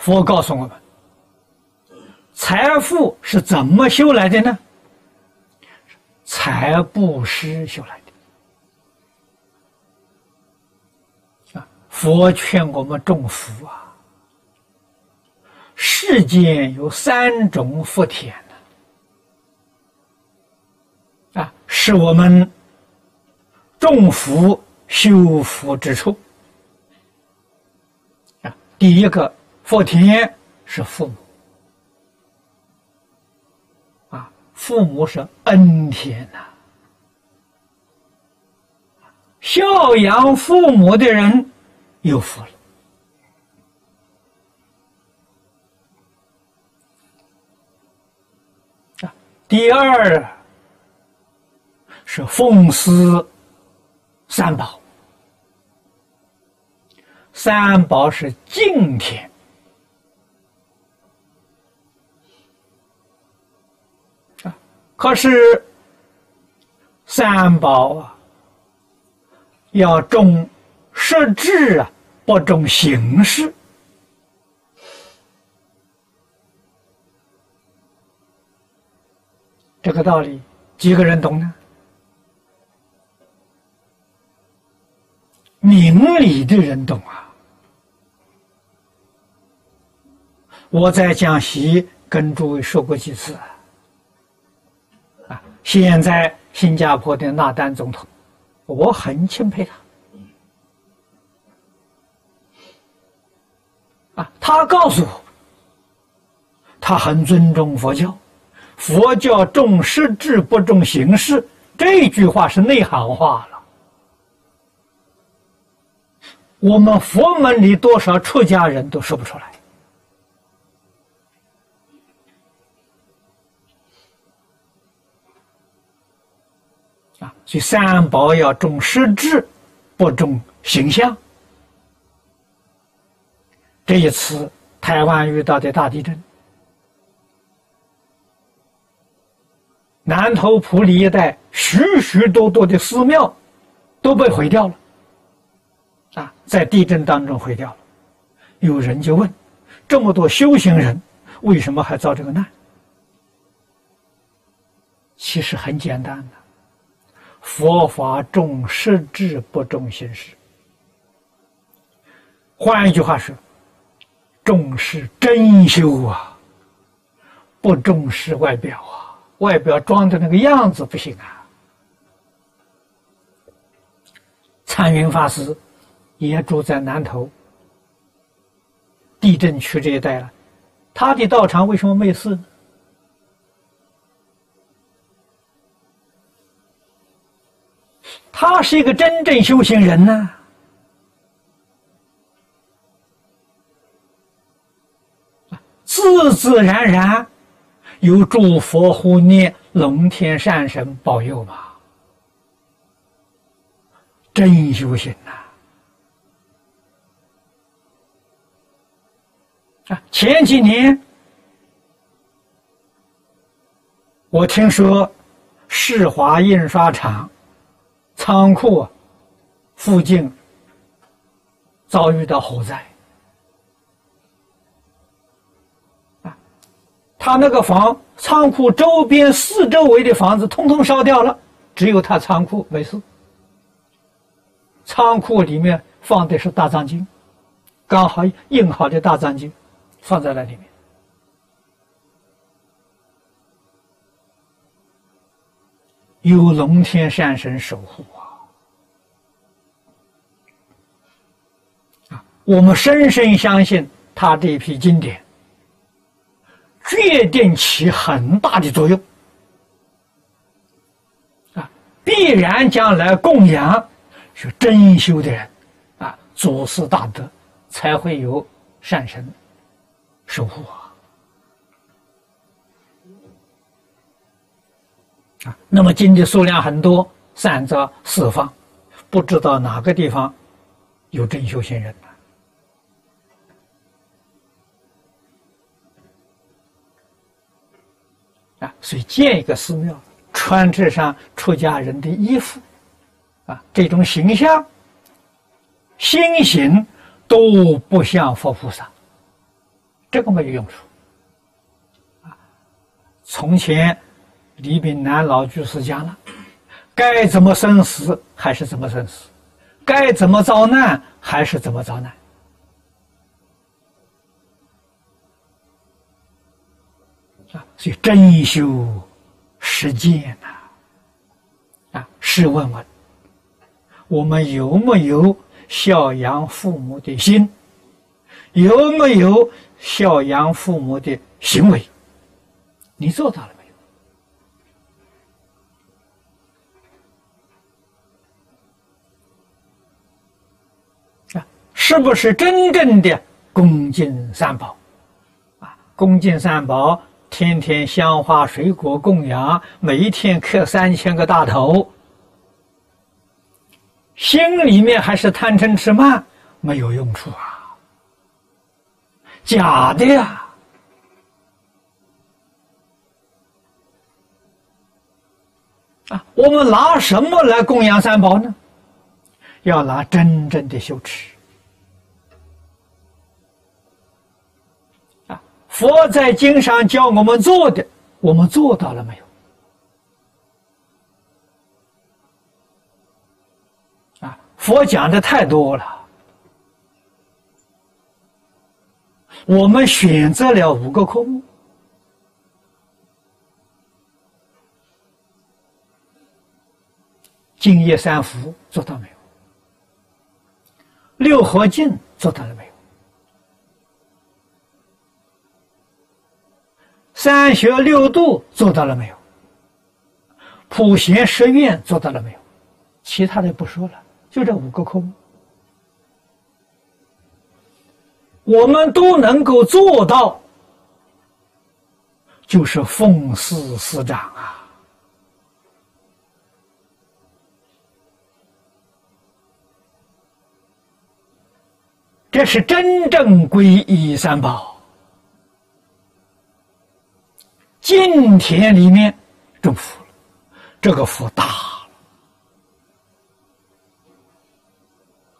佛告诉我们，财富是怎么修来的呢？财布施修来的。啊，佛劝我们种福啊，世间有三种福田呢，啊，是我们种福修福之处。啊，第一个。福田是父母啊，父母是恩田呐。孝养父母的人有福了啊。第二是奉祀三宝，三宝是敬天。可是三宝啊，要重实质啊，不重形式。这个道理几个人懂呢？明理的人懂啊！我在江西跟诸位说过几次。现在新加坡的纳丹总统，我很钦佩他。啊，他告诉我，他很尊重佛教，佛教重实质不重形式，这句话是内行话了。我们佛门里多少出家人都说不出来。啊，所以三宝要重实质，不重形象。这一次台湾遇到的大地震，南投埔里一带许许多多的寺庙都被毁掉了，啊，在地震当中毁掉了。有人就问：这么多修行人，为什么还遭这个难？其实很简单的。佛法重实质，不重形式。换一句话说，重视真修啊，不重视外表啊。外表装的那个样子不行啊。参云法师也住在南头地震区这一带了，他的道场为什么没事？他是一个真正修行人呢，自自然然有诸佛护念、龙天善神保佑嘛，真修行呐！啊，前几年我听说世华印刷厂。仓库附近遭遇到火灾啊！他那个房仓库周边四周围的房子通通烧掉了，只有他仓库没事。仓库里面放的是大藏经，刚好印好的大藏经放在那里面，有龙天善神守护啊。我们深深相信，他这一批经典决定起很大的作用啊！必然将来供养是真修的人啊，祖师大德才会有善神守护啊！啊，那么经的数量很多，散在四方，不知道哪个地方有真修行人呢？啊，所以建一个寺庙，穿这上出家人的衣服，啊，这种形象、心形都不像佛菩萨，这个没有用处。啊，从前李炳南老居士讲了，该怎么生死还是怎么生死，该怎么遭难还是怎么遭难。啊，所以真修实践呐，啊，试问问，我们有没有孝养父母的心？有没有孝养父母的行为？你做到了没有？啊，是不是真正的恭敬三宝？啊，恭敬三宝。天天香花水果供养，每一天磕三千个大头，心里面还是贪嗔痴慢，没有用处啊，假的呀！啊，我们拿什么来供养三宝呢？要拿真正的修持。佛在经上教我们做的，我们做到了没有？啊，佛讲的太多了，我们选择了五个科目：净业三福做到没有？六合敬做到了没有？三学六度做到了没有？普贤十愿做到了没有？其他的不说了，就这五个科目，我们都能够做到，就是奉事师长啊！这是真正皈依三宝。今天里面种福了，这个福大。